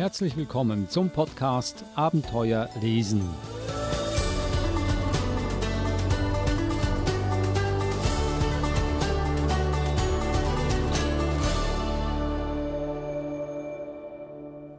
Herzlich willkommen zum Podcast Abenteuer lesen.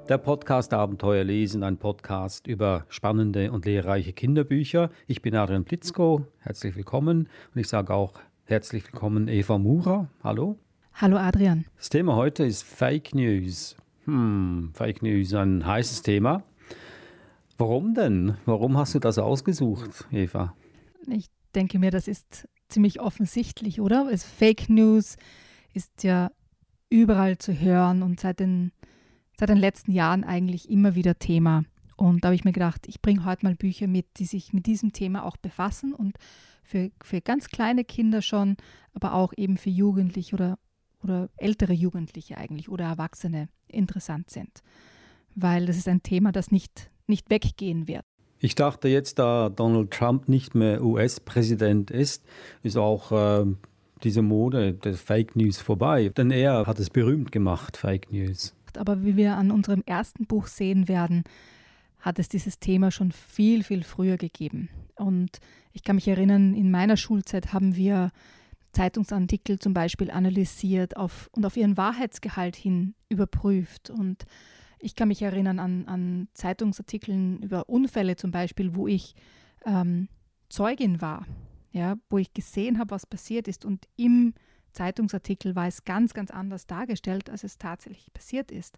Der Podcast Abenteuer lesen, ein Podcast über spannende und lehrreiche Kinderbücher. Ich bin Adrian Blitzko, herzlich willkommen und ich sage auch herzlich willkommen Eva Murer. Hallo. Hallo Adrian. Das Thema heute ist Fake News. Hm, Fake News, ein heißes Thema. Warum denn? Warum hast du das ausgesucht, Eva? Ich denke mir, das ist ziemlich offensichtlich, oder? Es Fake News ist ja überall zu hören und seit den, seit den letzten Jahren eigentlich immer wieder Thema. Und da habe ich mir gedacht, ich bringe heute mal Bücher mit, die sich mit diesem Thema auch befassen und für, für ganz kleine Kinder schon, aber auch eben für Jugendliche oder oder ältere Jugendliche eigentlich oder Erwachsene interessant sind, weil das ist ein Thema, das nicht, nicht weggehen wird. Ich dachte jetzt, da Donald Trump nicht mehr US-Präsident ist, ist auch äh, diese Mode der Fake News vorbei. Denn er hat es berühmt gemacht, Fake News. Aber wie wir an unserem ersten Buch sehen werden, hat es dieses Thema schon viel, viel früher gegeben. Und ich kann mich erinnern, in meiner Schulzeit haben wir Zeitungsartikel zum Beispiel analysiert auf, und auf ihren Wahrheitsgehalt hin überprüft. Und ich kann mich erinnern an, an Zeitungsartikeln über Unfälle zum Beispiel, wo ich ähm, Zeugin war, ja, wo ich gesehen habe, was passiert ist. Und im Zeitungsartikel war es ganz, ganz anders dargestellt, als es tatsächlich passiert ist.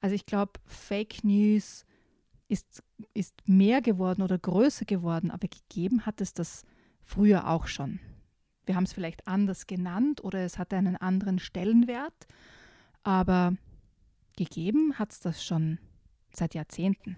Also ich glaube, Fake News ist, ist mehr geworden oder größer geworden, aber gegeben hat es das früher auch schon. Wir haben es vielleicht anders genannt oder es hat einen anderen Stellenwert, aber gegeben hat es das schon seit Jahrzehnten.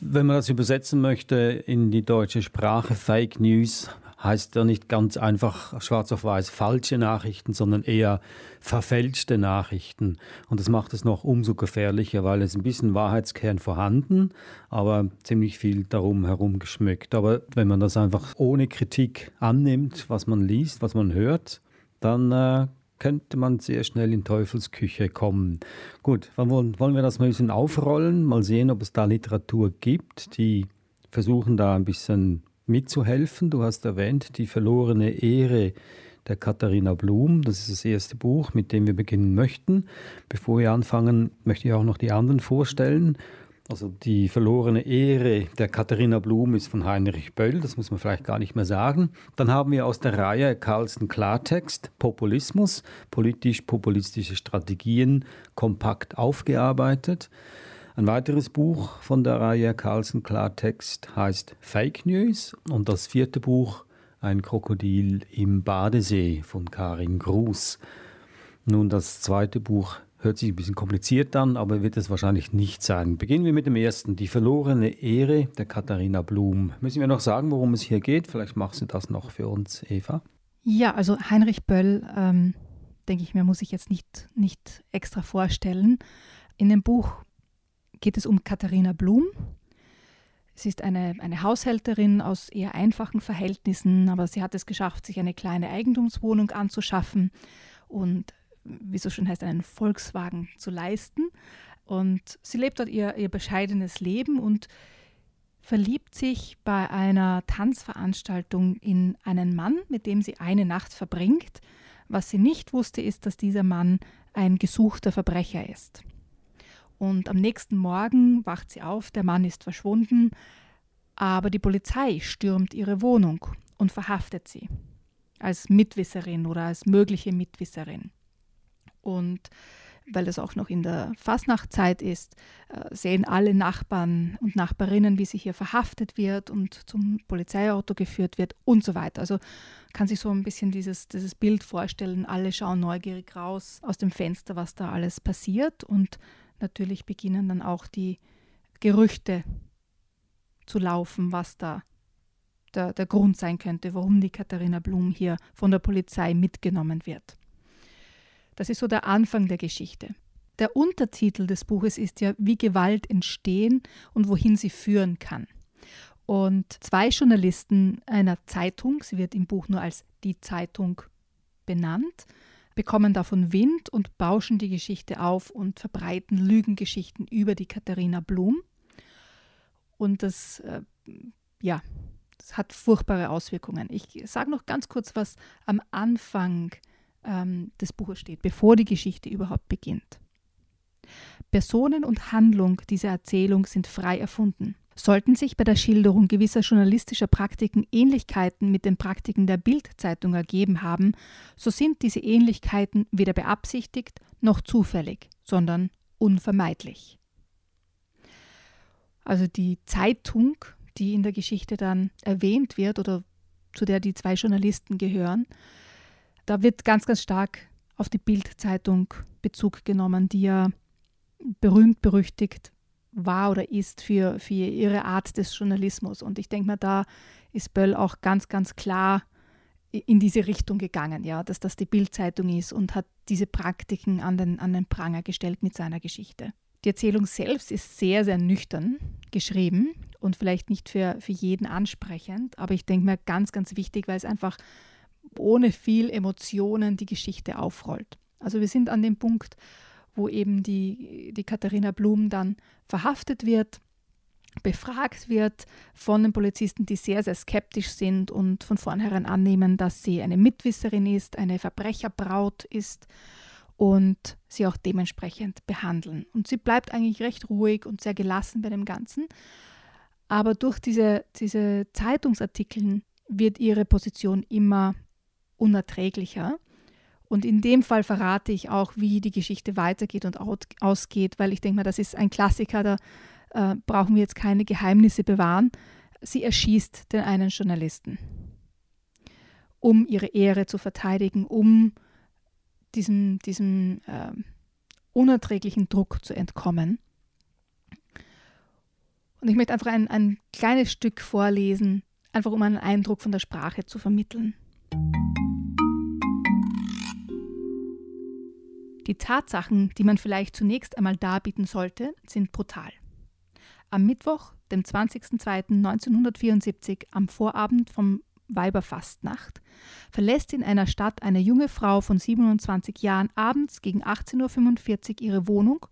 Wenn man das übersetzen möchte in die deutsche Sprache, Fake News heißt ja nicht ganz einfach schwarz auf weiß falsche Nachrichten, sondern eher verfälschte Nachrichten. Und das macht es noch umso gefährlicher, weil es ein bisschen Wahrheitskern vorhanden, aber ziemlich viel darum herum geschmückt. Aber wenn man das einfach ohne Kritik annimmt, was man liest, was man hört, dann äh, könnte man sehr schnell in Teufelsküche kommen. Gut, wollen, wollen wir das mal ein bisschen aufrollen, mal sehen, ob es da Literatur gibt, die versuchen da ein bisschen mitzuhelfen. Du hast erwähnt, die verlorene Ehre der Katharina Blum. Das ist das erste Buch, mit dem wir beginnen möchten. Bevor wir anfangen, möchte ich auch noch die anderen vorstellen. Also die verlorene Ehre der Katharina Blum ist von Heinrich Böll, das muss man vielleicht gar nicht mehr sagen. Dann haben wir aus der Reihe Carlsen Klartext, Populismus, politisch-populistische Strategien kompakt aufgearbeitet. Ein weiteres Buch von der Reihe Carlsen Klartext heißt Fake News und das vierte Buch Ein Krokodil im Badesee von Karin Gruß. Nun, das zweite Buch Hört sich ein bisschen kompliziert an, aber wird es wahrscheinlich nicht sein. Beginnen wir mit dem ersten, die verlorene Ehre der Katharina Blum. Müssen wir noch sagen, worum es hier geht? Vielleicht machst du das noch für uns, Eva. Ja, also Heinrich Böll, ähm, denke ich mir, muss ich jetzt nicht, nicht extra vorstellen. In dem Buch geht es um Katharina Blum. Sie ist eine, eine Haushälterin aus eher einfachen Verhältnissen, aber sie hat es geschafft, sich eine kleine Eigentumswohnung anzuschaffen und wie so schön heißt, einen Volkswagen zu leisten. Und sie lebt dort ihr, ihr bescheidenes Leben und verliebt sich bei einer Tanzveranstaltung in einen Mann, mit dem sie eine Nacht verbringt. Was sie nicht wusste, ist, dass dieser Mann ein gesuchter Verbrecher ist. Und am nächsten Morgen wacht sie auf, der Mann ist verschwunden, aber die Polizei stürmt ihre Wohnung und verhaftet sie als Mitwisserin oder als mögliche Mitwisserin. Und weil es auch noch in der Fasnachtzeit ist, äh, sehen alle Nachbarn und Nachbarinnen, wie sie hier verhaftet wird und zum Polizeiauto geführt wird und so weiter. Also kann sich so ein bisschen dieses, dieses Bild vorstellen, alle schauen neugierig raus aus dem Fenster, was da alles passiert und natürlich beginnen dann auch die Gerüchte zu laufen, was da der, der Grund sein könnte, warum die Katharina Blum hier von der Polizei mitgenommen wird. Das ist so der Anfang der Geschichte. Der Untertitel des Buches ist ja, wie Gewalt entstehen und wohin sie führen kann. Und zwei Journalisten einer Zeitung, sie wird im Buch nur als die Zeitung benannt, bekommen davon Wind und bauschen die Geschichte auf und verbreiten Lügengeschichten über die Katharina Blum. Und das, äh, ja, das hat furchtbare Auswirkungen. Ich sage noch ganz kurz, was am Anfang ähm, des Buches steht, bevor die Geschichte überhaupt beginnt. Personen und Handlung dieser Erzählung sind frei erfunden. Sollten sich bei der Schilderung gewisser journalistischer Praktiken Ähnlichkeiten mit den Praktiken der Bildzeitung ergeben haben, so sind diese Ähnlichkeiten weder beabsichtigt noch zufällig, sondern unvermeidlich. Also die Zeitung, die in der Geschichte dann erwähnt wird oder zu der die zwei Journalisten gehören, da wird ganz, ganz stark auf die Bildzeitung Bezug genommen, die ja berühmt berüchtigt war oder ist für, für ihre Art des Journalismus. Und ich denke mal, da ist Böll auch ganz, ganz klar in diese Richtung gegangen, ja, dass das die Bildzeitung ist und hat diese Praktiken an den, an den Pranger gestellt mit seiner Geschichte. Die Erzählung selbst ist sehr, sehr nüchtern geschrieben und vielleicht nicht für, für jeden ansprechend, aber ich denke mir ganz, ganz wichtig, weil es einfach ohne viel Emotionen die Geschichte aufrollt. Also wir sind an dem Punkt, wo eben die, die Katharina Blum dann verhaftet wird, befragt wird von den Polizisten, die sehr, sehr skeptisch sind und von vornherein annehmen, dass sie eine Mitwisserin ist, eine Verbrecherbraut ist und sie auch dementsprechend behandeln. Und sie bleibt eigentlich recht ruhig und sehr gelassen bei dem Ganzen. Aber durch diese, diese Zeitungsartikel wird ihre Position immer unerträglicher. Und in dem Fall verrate ich auch, wie die Geschichte weitergeht und ausgeht, weil ich denke mal, das ist ein Klassiker, da äh, brauchen wir jetzt keine Geheimnisse bewahren. Sie erschießt den einen Journalisten, um ihre Ehre zu verteidigen, um diesem, diesem äh, unerträglichen Druck zu entkommen. Und ich möchte einfach ein, ein kleines Stück vorlesen, einfach um einen Eindruck von der Sprache zu vermitteln. Die Tatsachen, die man vielleicht zunächst einmal darbieten sollte, sind brutal. Am Mittwoch, dem 20.02.1974, am Vorabend vom Weiberfastnacht, verlässt in einer Stadt eine junge Frau von 27 Jahren abends gegen 18.45 Uhr ihre Wohnung,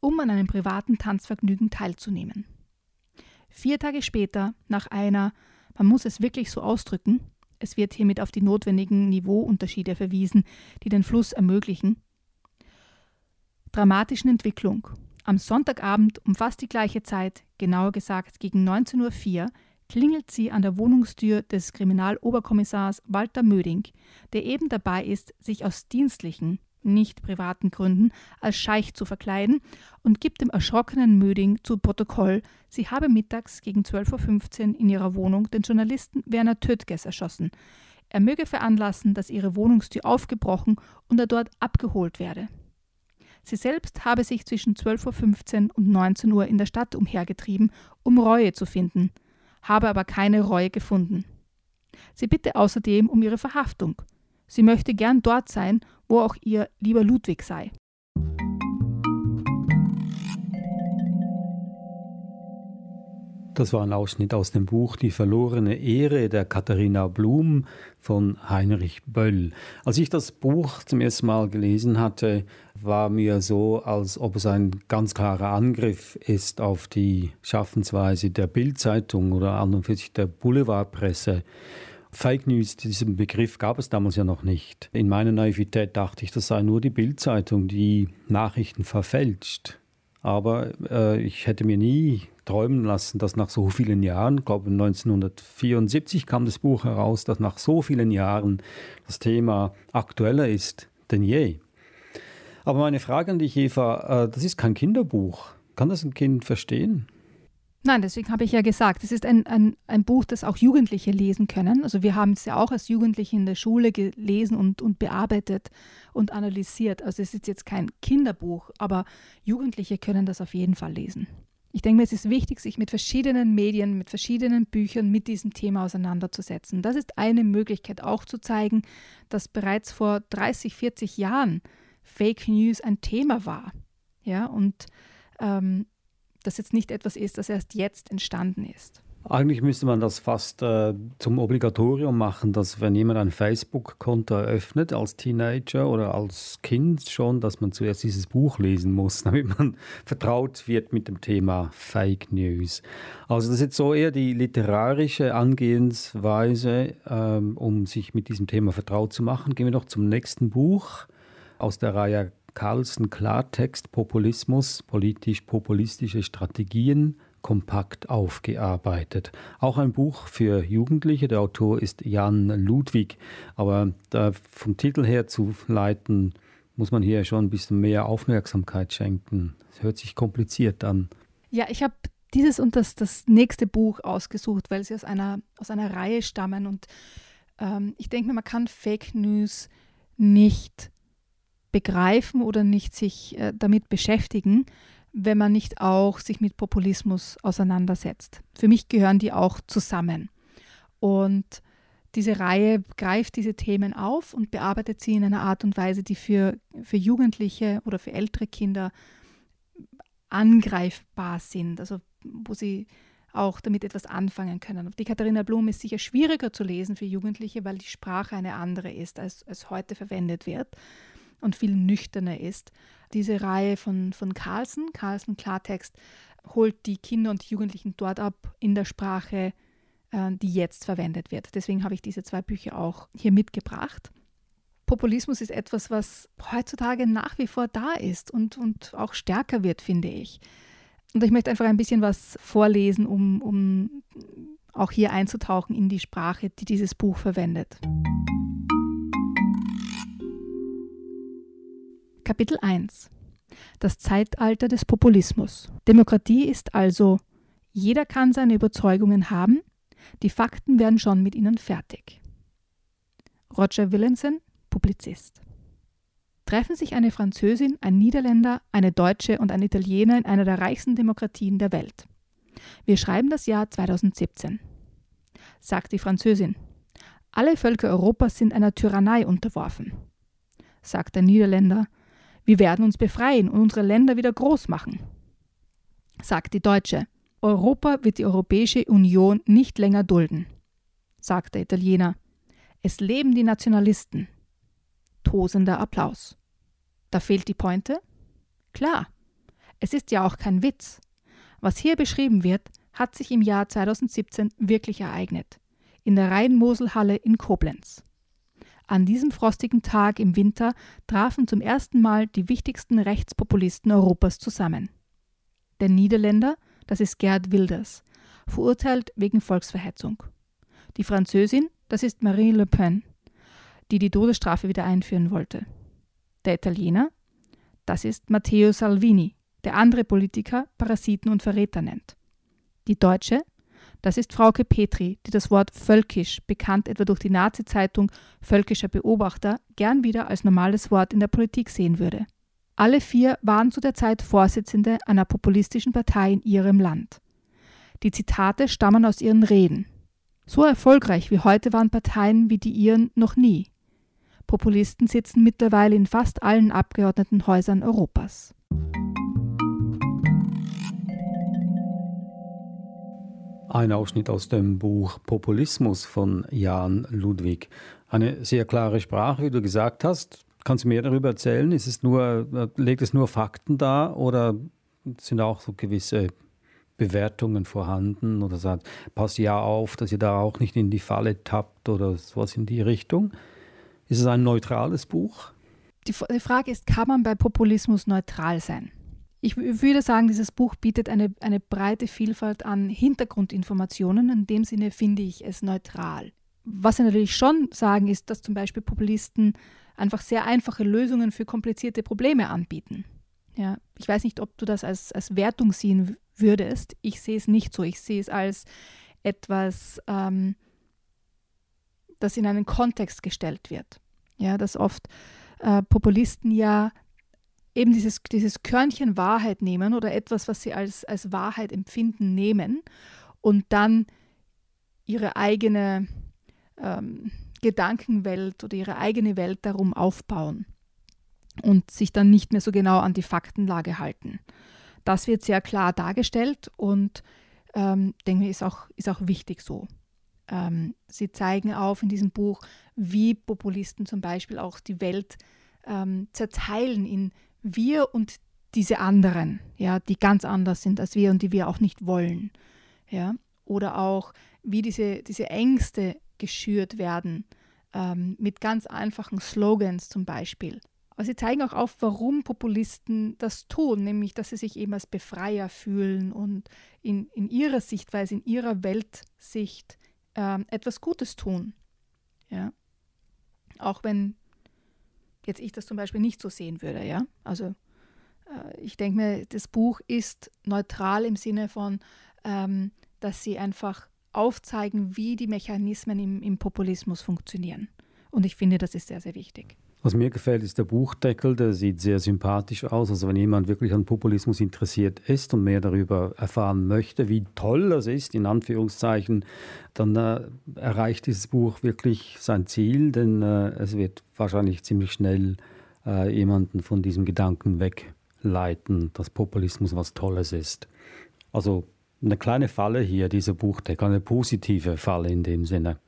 um an einem privaten Tanzvergnügen teilzunehmen. Vier Tage später, nach einer, man muss es wirklich so ausdrücken, es wird hiermit auf die notwendigen Niveauunterschiede verwiesen, die den Fluss ermöglichen, dramatischen Entwicklung. Am Sonntagabend um fast die gleiche Zeit, genauer gesagt gegen 19.04 Uhr, klingelt sie an der Wohnungstür des Kriminaloberkommissars Walter Möding, der eben dabei ist, sich aus dienstlichen, nicht privaten Gründen als Scheich zu verkleiden und gibt dem erschrockenen Möding zu Protokoll, sie habe mittags gegen 12.15 Uhr in ihrer Wohnung den Journalisten Werner Tötges erschossen. Er möge veranlassen, dass ihre Wohnungstür aufgebrochen und er dort abgeholt werde. Sie selbst habe sich zwischen 12.15 Uhr und 19 Uhr in der Stadt umhergetrieben, um Reue zu finden, habe aber keine Reue gefunden. Sie bitte außerdem um ihre Verhaftung. Sie möchte gern dort sein, wo auch ihr lieber Ludwig sei. Das war ein Ausschnitt aus dem Buch Die verlorene Ehre der Katharina Blum von Heinrich Böll. Als ich das Buch zum ersten Mal gelesen hatte, war mir so, als ob es ein ganz klarer Angriff ist auf die Schaffensweise der Bildzeitung oder an und für sich der Boulevardpresse. Fake News, diesen Begriff gab es damals ja noch nicht. In meiner Naivität dachte ich, das sei nur die Bildzeitung, die Nachrichten verfälscht. Aber äh, ich hätte mir nie träumen lassen, dass nach so vielen Jahren, ich glaube 1974 kam das Buch heraus, dass nach so vielen Jahren das Thema aktueller ist denn je. Aber meine Frage an dich, Eva, äh, das ist kein Kinderbuch. Kann das ein Kind verstehen? Nein, deswegen habe ich ja gesagt, es ist ein, ein, ein Buch, das auch Jugendliche lesen können. Also wir haben es ja auch als Jugendliche in der Schule gelesen und, und bearbeitet und analysiert. Also es ist jetzt kein Kinderbuch, aber Jugendliche können das auf jeden Fall lesen. Ich denke mir, es ist wichtig, sich mit verschiedenen Medien, mit verschiedenen Büchern mit diesem Thema auseinanderzusetzen. Das ist eine Möglichkeit auch zu zeigen, dass bereits vor 30, 40 Jahren Fake News ein Thema war. Ja, und ähm, das jetzt nicht etwas ist, das erst jetzt entstanden ist. Eigentlich müsste man das fast äh, zum Obligatorium machen, dass wenn jemand ein Facebook-Konto eröffnet als Teenager oder als Kind schon, dass man zuerst dieses Buch lesen muss, damit man vertraut wird mit dem Thema Fake News. Also das ist jetzt so eher die literarische Angehensweise, ähm, um sich mit diesem Thema vertraut zu machen. Gehen wir noch zum nächsten Buch aus der Reihe Carlsen Klartext Populismus, politisch-populistische Strategien kompakt aufgearbeitet. Auch ein Buch für Jugendliche. Der Autor ist Jan Ludwig. Aber vom Titel her zu leiten, muss man hier schon ein bisschen mehr Aufmerksamkeit schenken. Es hört sich kompliziert an. Ja, ich habe dieses und das, das nächste Buch ausgesucht, weil sie aus einer, aus einer Reihe stammen. Und ähm, ich denke mir, man kann Fake News nicht begreifen oder nicht sich äh, damit beschäftigen, wenn man nicht auch sich mit Populismus auseinandersetzt. Für mich gehören die auch zusammen. Und diese Reihe greift diese Themen auf und bearbeitet sie in einer Art und Weise, die für, für Jugendliche oder für ältere Kinder angreifbar sind, also wo sie auch damit etwas anfangen können. Die Katharina Blum ist sicher schwieriger zu lesen für Jugendliche, weil die Sprache eine andere ist, als, als heute verwendet wird und viel nüchterner ist. Diese Reihe von, von Carlsen, Carlsen Klartext, holt die Kinder und Jugendlichen dort ab in der Sprache, äh, die jetzt verwendet wird. Deswegen habe ich diese zwei Bücher auch hier mitgebracht. Populismus ist etwas, was heutzutage nach wie vor da ist und, und auch stärker wird, finde ich. Und ich möchte einfach ein bisschen was vorlesen, um, um auch hier einzutauchen in die Sprache, die dieses Buch verwendet. Kapitel 1 Das Zeitalter des Populismus. Demokratie ist also, jeder kann seine Überzeugungen haben, die Fakten werden schon mit ihnen fertig. Roger Willemsen, Publizist. Treffen sich eine Französin, ein Niederländer, eine Deutsche und ein Italiener in einer der reichsten Demokratien der Welt. Wir schreiben das Jahr 2017. Sagt die Französin. Alle Völker Europas sind einer Tyrannei unterworfen. Sagt der Niederländer. Wir werden uns befreien und unsere Länder wieder groß machen. Sagt die Deutsche. Europa wird die Europäische Union nicht länger dulden. Sagt der Italiener. Es leben die Nationalisten. Tosender Applaus. Da fehlt die Pointe? Klar. Es ist ja auch kein Witz. Was hier beschrieben wird, hat sich im Jahr 2017 wirklich ereignet. In der Rhein-Mosel-Halle in Koblenz. An diesem frostigen Tag im Winter trafen zum ersten Mal die wichtigsten Rechtspopulisten Europas zusammen. Der Niederländer, das ist Gerd Wilders, verurteilt wegen Volksverhetzung. Die Französin, das ist Marine Le Pen, die die Todesstrafe wieder einführen wollte. Der Italiener, das ist Matteo Salvini, der andere Politiker Parasiten und Verräter nennt. Die Deutsche, das ist Frauke Petri, die das Wort völkisch, bekannt etwa durch die Nazi-Zeitung Völkischer Beobachter, gern wieder als normales Wort in der Politik sehen würde. Alle vier waren zu der Zeit Vorsitzende einer populistischen Partei in ihrem Land. Die Zitate stammen aus ihren Reden. So erfolgreich wie heute waren Parteien wie die ihren noch nie. Populisten sitzen mittlerweile in fast allen Abgeordnetenhäusern Europas. Ein Ausschnitt aus dem Buch Populismus von Jan Ludwig. Eine sehr klare Sprache, wie du gesagt hast. Kannst du mehr darüber erzählen? Ist es nur, legt es nur Fakten dar oder sind auch so gewisse Bewertungen vorhanden oder sagt, passt ja auf, dass ihr da auch nicht in die Falle tappt oder sowas in die Richtung? Ist es ein neutrales Buch? Die, die Frage ist, kann man bei Populismus neutral sein? Ich würde sagen, dieses Buch bietet eine, eine breite Vielfalt an Hintergrundinformationen. In dem Sinne finde ich es neutral. Was wir natürlich schon sagen, ist, dass zum Beispiel Populisten einfach sehr einfache Lösungen für komplizierte Probleme anbieten. Ja, ich weiß nicht, ob du das als, als Wertung sehen würdest. Ich sehe es nicht so. Ich sehe es als etwas, ähm, das in einen Kontext gestellt wird. Ja, dass oft äh, Populisten ja eben dieses, dieses Körnchen Wahrheit nehmen oder etwas, was sie als, als Wahrheit empfinden, nehmen und dann ihre eigene ähm, Gedankenwelt oder ihre eigene Welt darum aufbauen und sich dann nicht mehr so genau an die Faktenlage halten. Das wird sehr klar dargestellt und ähm, denke ich, ist auch, ist auch wichtig so. Ähm, sie zeigen auf in diesem Buch, wie Populisten zum Beispiel auch die Welt ähm, zerteilen in wir und diese anderen, ja, die ganz anders sind als wir und die wir auch nicht wollen. Ja? Oder auch, wie diese, diese Ängste geschürt werden, ähm, mit ganz einfachen Slogans zum Beispiel. Aber sie zeigen auch auf, warum Populisten das tun, nämlich dass sie sich eben als Befreier fühlen und in, in ihrer Sichtweise, in ihrer Weltsicht ähm, etwas Gutes tun. Ja? Auch wenn jetzt ich das zum Beispiel nicht so sehen würde. Ja? Also äh, ich denke mir, das Buch ist neutral im Sinne von, ähm, dass sie einfach aufzeigen, wie die Mechanismen im, im Populismus funktionieren. Und ich finde, das ist sehr, sehr wichtig. Was mir gefällt, ist der Buchdeckel, der sieht sehr sympathisch aus. Also wenn jemand wirklich an Populismus interessiert ist und mehr darüber erfahren möchte, wie toll das ist, in Anführungszeichen, dann äh, erreicht dieses Buch wirklich sein Ziel, denn äh, es wird wahrscheinlich ziemlich schnell äh, jemanden von diesem Gedanken wegleiten, dass Populismus was Tolles ist. Also eine kleine Falle hier, dieser Buchdeckel, eine positive Falle in dem Sinne.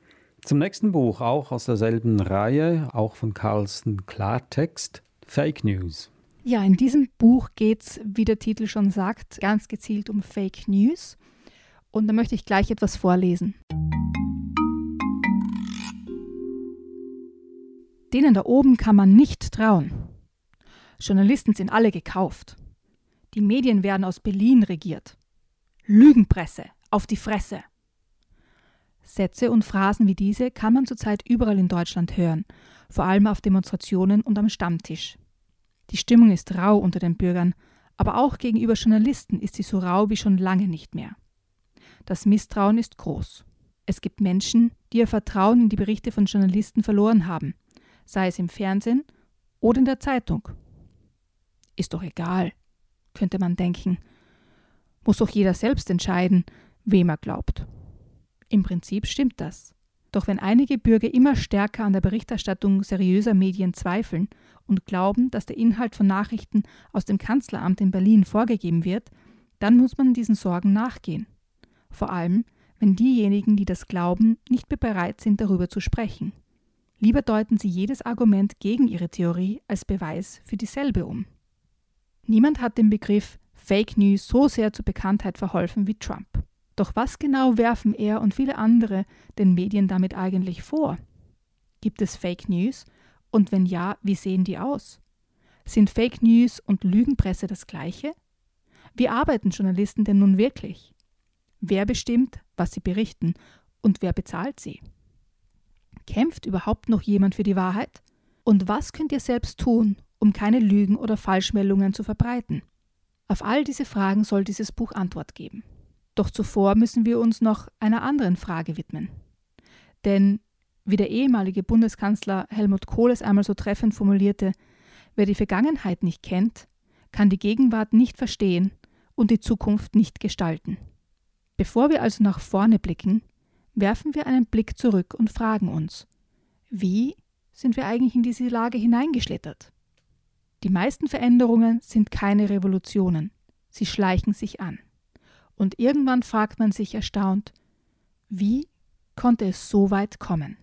Zum nächsten Buch, auch aus derselben Reihe, auch von Carlsen Klartext, Fake News. Ja, in diesem Buch geht es, wie der Titel schon sagt, ganz gezielt um Fake News. Und da möchte ich gleich etwas vorlesen. Denen da oben kann man nicht trauen. Journalisten sind alle gekauft. Die Medien werden aus Berlin regiert. Lügenpresse, auf die Fresse. Sätze und Phrasen wie diese kann man zurzeit überall in Deutschland hören, vor allem auf Demonstrationen und am Stammtisch. Die Stimmung ist rau unter den Bürgern, aber auch gegenüber Journalisten ist sie so rau wie schon lange nicht mehr. Das Misstrauen ist groß. Es gibt Menschen, die ihr Vertrauen in die Berichte von Journalisten verloren haben, sei es im Fernsehen oder in der Zeitung. Ist doch egal, könnte man denken. Muss doch jeder selbst entscheiden, wem er glaubt. Im Prinzip stimmt das. Doch wenn einige Bürger immer stärker an der Berichterstattung seriöser Medien zweifeln und glauben, dass der Inhalt von Nachrichten aus dem Kanzleramt in Berlin vorgegeben wird, dann muss man diesen Sorgen nachgehen. Vor allem, wenn diejenigen, die das glauben, nicht mehr bereit sind, darüber zu sprechen. Lieber deuten sie jedes Argument gegen ihre Theorie als Beweis für dieselbe um. Niemand hat den Begriff Fake News so sehr zur Bekanntheit verholfen wie Trump. Doch was genau werfen er und viele andere den Medien damit eigentlich vor? Gibt es Fake News? Und wenn ja, wie sehen die aus? Sind Fake News und Lügenpresse das gleiche? Wie arbeiten Journalisten denn nun wirklich? Wer bestimmt, was sie berichten und wer bezahlt sie? Kämpft überhaupt noch jemand für die Wahrheit? Und was könnt ihr selbst tun, um keine Lügen oder Falschmeldungen zu verbreiten? Auf all diese Fragen soll dieses Buch Antwort geben. Doch zuvor müssen wir uns noch einer anderen Frage widmen. Denn, wie der ehemalige Bundeskanzler Helmut Kohl es einmal so treffend formulierte, wer die Vergangenheit nicht kennt, kann die Gegenwart nicht verstehen und die Zukunft nicht gestalten. Bevor wir also nach vorne blicken, werfen wir einen Blick zurück und fragen uns, wie sind wir eigentlich in diese Lage hineingeschlittert? Die meisten Veränderungen sind keine Revolutionen, sie schleichen sich an. Und irgendwann fragt man sich erstaunt, wie konnte es so weit kommen?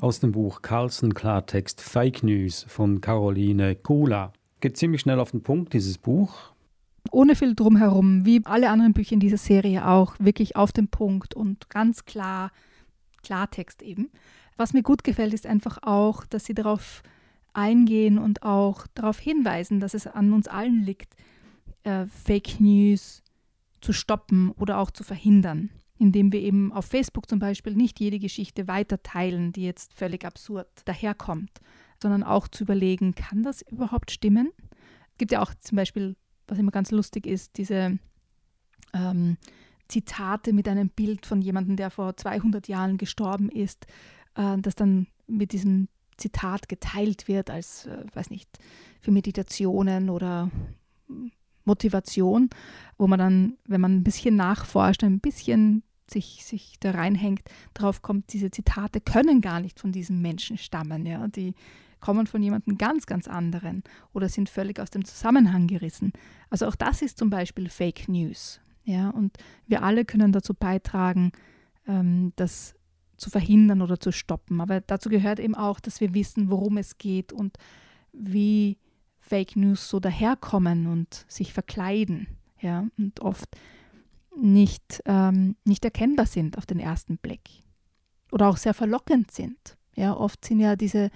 Aus dem Buch Carlsen Klartext Fake News von Caroline Kula. Geht ziemlich schnell auf den Punkt, dieses Buch. Ohne viel drumherum, wie alle anderen Bücher in dieser Serie auch, wirklich auf den Punkt und ganz klar, Klartext eben. Was mir gut gefällt, ist einfach auch, dass sie darauf eingehen und auch darauf hinweisen, dass es an uns allen liegt, äh, Fake News zu stoppen oder auch zu verhindern, indem wir eben auf Facebook zum Beispiel nicht jede Geschichte weiter teilen, die jetzt völlig absurd daherkommt, sondern auch zu überlegen, kann das überhaupt stimmen? Es gibt ja auch zum Beispiel, was immer ganz lustig ist, diese ähm, Zitate mit einem Bild von jemandem, der vor 200 Jahren gestorben ist, äh, das dann mit diesem Zitat geteilt wird als, äh, weiß nicht, für Meditationen oder Motivation, wo man dann, wenn man ein bisschen nachforscht, ein bisschen sich, sich da reinhängt, drauf kommt, diese Zitate können gar nicht von diesem Menschen stammen. Ja? Die, kommen von jemandem ganz, ganz anderen oder sind völlig aus dem Zusammenhang gerissen. Also auch das ist zum Beispiel Fake News. Ja, und wir alle können dazu beitragen, ähm, das zu verhindern oder zu stoppen. Aber dazu gehört eben auch, dass wir wissen, worum es geht und wie Fake News so daherkommen und sich verkleiden. Ja, und oft nicht, ähm, nicht erkennbar sind auf den ersten Blick oder auch sehr verlockend sind. Ja, oft sind ja diese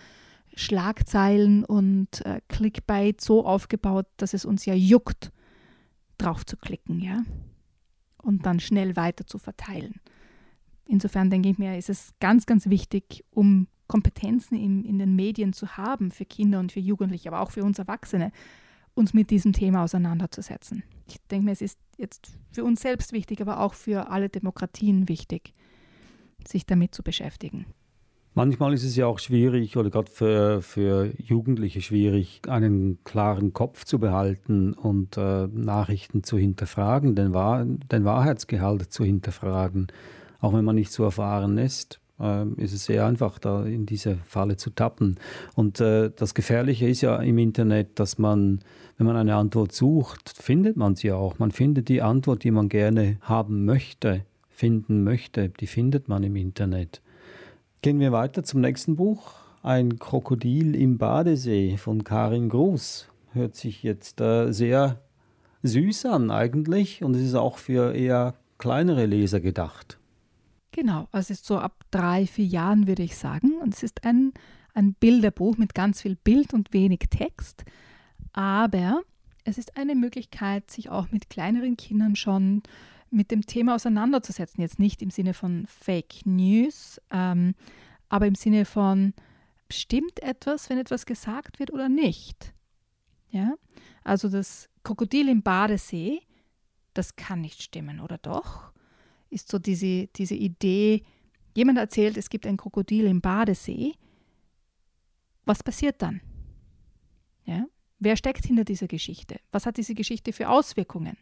Schlagzeilen und äh, Clickbait so aufgebaut, dass es uns ja juckt, drauf zu klicken, ja, und dann schnell weiter zu verteilen. Insofern denke ich mir, ist es ganz, ganz wichtig, um Kompetenzen in, in den Medien zu haben für Kinder und für Jugendliche, aber auch für uns Erwachsene, uns mit diesem Thema auseinanderzusetzen. Ich denke mir, es ist jetzt für uns selbst wichtig, aber auch für alle Demokratien wichtig, sich damit zu beschäftigen. Manchmal ist es ja auch schwierig oder gerade für, für Jugendliche schwierig, einen klaren Kopf zu behalten und äh, Nachrichten zu hinterfragen, den, Wahr den Wahrheitsgehalt zu hinterfragen. Auch wenn man nicht so erfahren ist, äh, ist es sehr einfach, da in diese Falle zu tappen. Und äh, das Gefährliche ist ja im Internet, dass man, wenn man eine Antwort sucht, findet man sie auch. Man findet die Antwort, die man gerne haben möchte, finden möchte, die findet man im Internet. Gehen wir weiter zum nächsten Buch. Ein Krokodil im Badesee von Karin Gruß. Hört sich jetzt äh, sehr süß an eigentlich und es ist auch für eher kleinere Leser gedacht. Genau, also es ist so ab drei, vier Jahren würde ich sagen. Und es ist ein, ein Bilderbuch mit ganz viel Bild und wenig Text. Aber es ist eine Möglichkeit, sich auch mit kleineren Kindern schon mit dem Thema auseinanderzusetzen. Jetzt nicht im Sinne von Fake News, ähm, aber im Sinne von, stimmt etwas, wenn etwas gesagt wird oder nicht? Ja? Also das Krokodil im Badesee, das kann nicht stimmen, oder doch? Ist so diese, diese Idee, jemand erzählt, es gibt ein Krokodil im Badesee. Was passiert dann? Ja? Wer steckt hinter dieser Geschichte? Was hat diese Geschichte für Auswirkungen?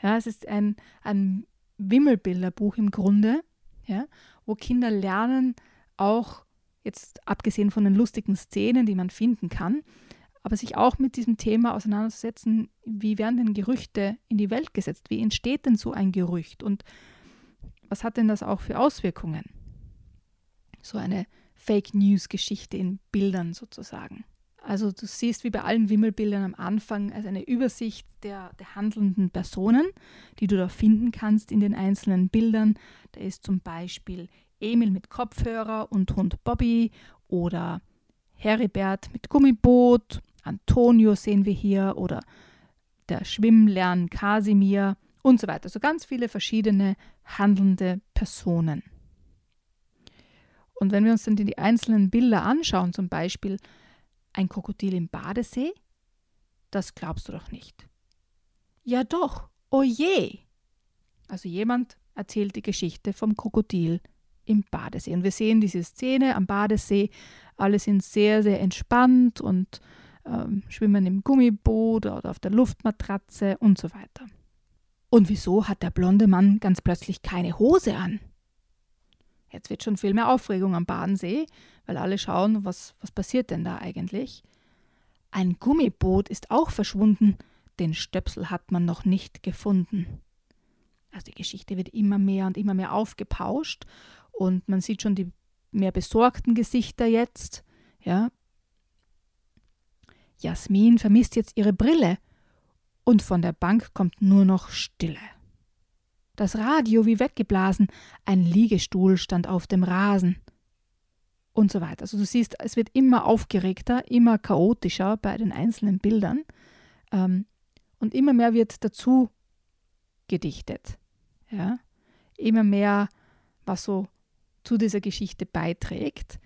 Ja, es ist ein, ein Wimmelbilderbuch im Grunde, ja, wo Kinder lernen, auch jetzt abgesehen von den lustigen Szenen, die man finden kann, aber sich auch mit diesem Thema auseinanderzusetzen, wie werden denn Gerüchte in die Welt gesetzt? Wie entsteht denn so ein Gerücht? Und was hat denn das auch für Auswirkungen? So eine Fake News-Geschichte in Bildern sozusagen. Also du siehst wie bei allen Wimmelbildern am Anfang also eine Übersicht der, der, handelnden Personen, die du da finden kannst in den einzelnen Bildern. Da ist zum Beispiel Emil mit Kopfhörer und Hund Bobby oder Heribert mit Gummiboot, Antonio sehen wir hier oder der Schwimmlern Kasimir und so weiter. So ganz viele verschiedene handelnde Personen. Und wenn wir uns dann die einzelnen Bilder anschauen, zum Beispiel ein Krokodil im Badesee? Das glaubst du doch nicht. Ja doch, oh je. Also jemand erzählt die Geschichte vom Krokodil im Badesee. Und wir sehen diese Szene am Badesee. Alle sind sehr, sehr entspannt und ähm, schwimmen im Gummiboot oder auf der Luftmatratze und so weiter. Und wieso hat der blonde Mann ganz plötzlich keine Hose an? Jetzt wird schon viel mehr Aufregung am Badensee, weil alle schauen, was, was passiert denn da eigentlich. Ein Gummiboot ist auch verschwunden, den Stöpsel hat man noch nicht gefunden. Also die Geschichte wird immer mehr und immer mehr aufgepauscht und man sieht schon die mehr besorgten Gesichter jetzt. Ja. Jasmin vermisst jetzt ihre Brille und von der Bank kommt nur noch Stille das Radio wie weggeblasen, ein Liegestuhl stand auf dem Rasen und so weiter. Also du siehst, es wird immer aufgeregter, immer chaotischer bei den einzelnen Bildern ähm, und immer mehr wird dazu gedichtet. Ja? Immer mehr, was so zu dieser Geschichte beiträgt.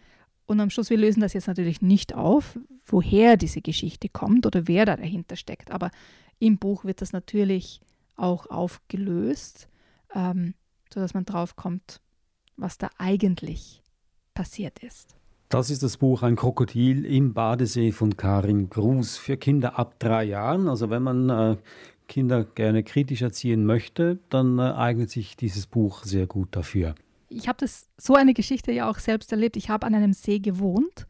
Und am Schluss, wir lösen das jetzt natürlich nicht auf, woher diese Geschichte kommt oder wer da dahinter steckt. Aber im Buch wird das natürlich auch aufgelöst ähm, sodass man draufkommt, was da eigentlich passiert ist. Das ist das Buch Ein Krokodil im Badesee von Karin Gruß für Kinder ab drei Jahren. Also wenn man äh, Kinder gerne kritisch erziehen möchte, dann äh, eignet sich dieses Buch sehr gut dafür. Ich habe das so eine Geschichte ja auch selbst erlebt. Ich habe an einem See gewohnt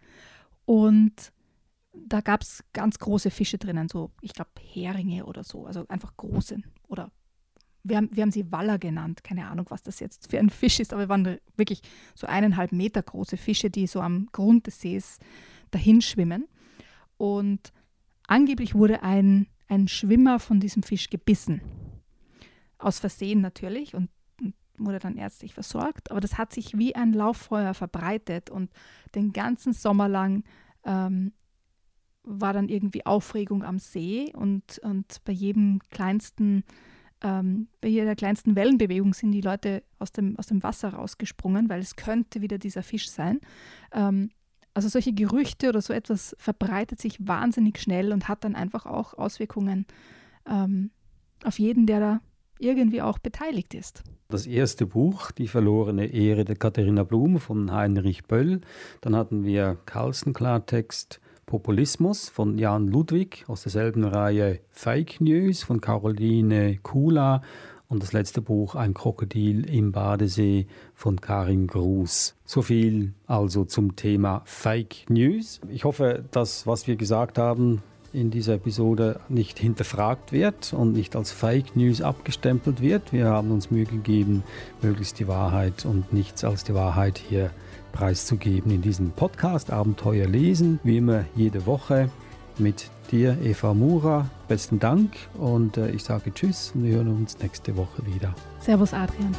und da gab es ganz große Fische drinnen, so ich glaube Heringe oder so, also einfach große oder wir haben, wir haben sie Waller genannt, keine Ahnung, was das jetzt für ein Fisch ist, aber wir waren wirklich so eineinhalb Meter große Fische, die so am Grund des Sees dahinschwimmen. Und angeblich wurde ein, ein Schwimmer von diesem Fisch gebissen. Aus Versehen natürlich und wurde dann ärztlich versorgt, aber das hat sich wie ein Lauffeuer verbreitet und den ganzen Sommer lang ähm, war dann irgendwie Aufregung am See und, und bei jedem kleinsten, ähm, bei jeder kleinsten Wellenbewegung sind die Leute aus dem, aus dem Wasser rausgesprungen, weil es könnte wieder dieser Fisch sein. Ähm, also solche Gerüchte oder so etwas verbreitet sich wahnsinnig schnell und hat dann einfach auch Auswirkungen ähm, auf jeden, der da irgendwie auch beteiligt ist. Das erste Buch, Die verlorene Ehre der Katharina Blum von Heinrich Böll. Dann hatten wir Carlsen Klartext, Populismus von Jan Ludwig aus derselben Reihe Fake News von Caroline Kula und das letzte Buch Ein Krokodil im Badesee von Karin Gruß. So viel also zum Thema Fake News. Ich hoffe, dass was wir gesagt haben in dieser Episode nicht hinterfragt wird und nicht als Fake News abgestempelt wird. Wir haben uns Mühe gegeben, möglichst die Wahrheit und nichts als die Wahrheit hier preiszugeben in diesem Podcast Abenteuer lesen, wie immer jede Woche mit dir, Eva Mura. Besten Dank und äh, ich sage Tschüss und wir hören uns nächste Woche wieder. Servus, Adrian.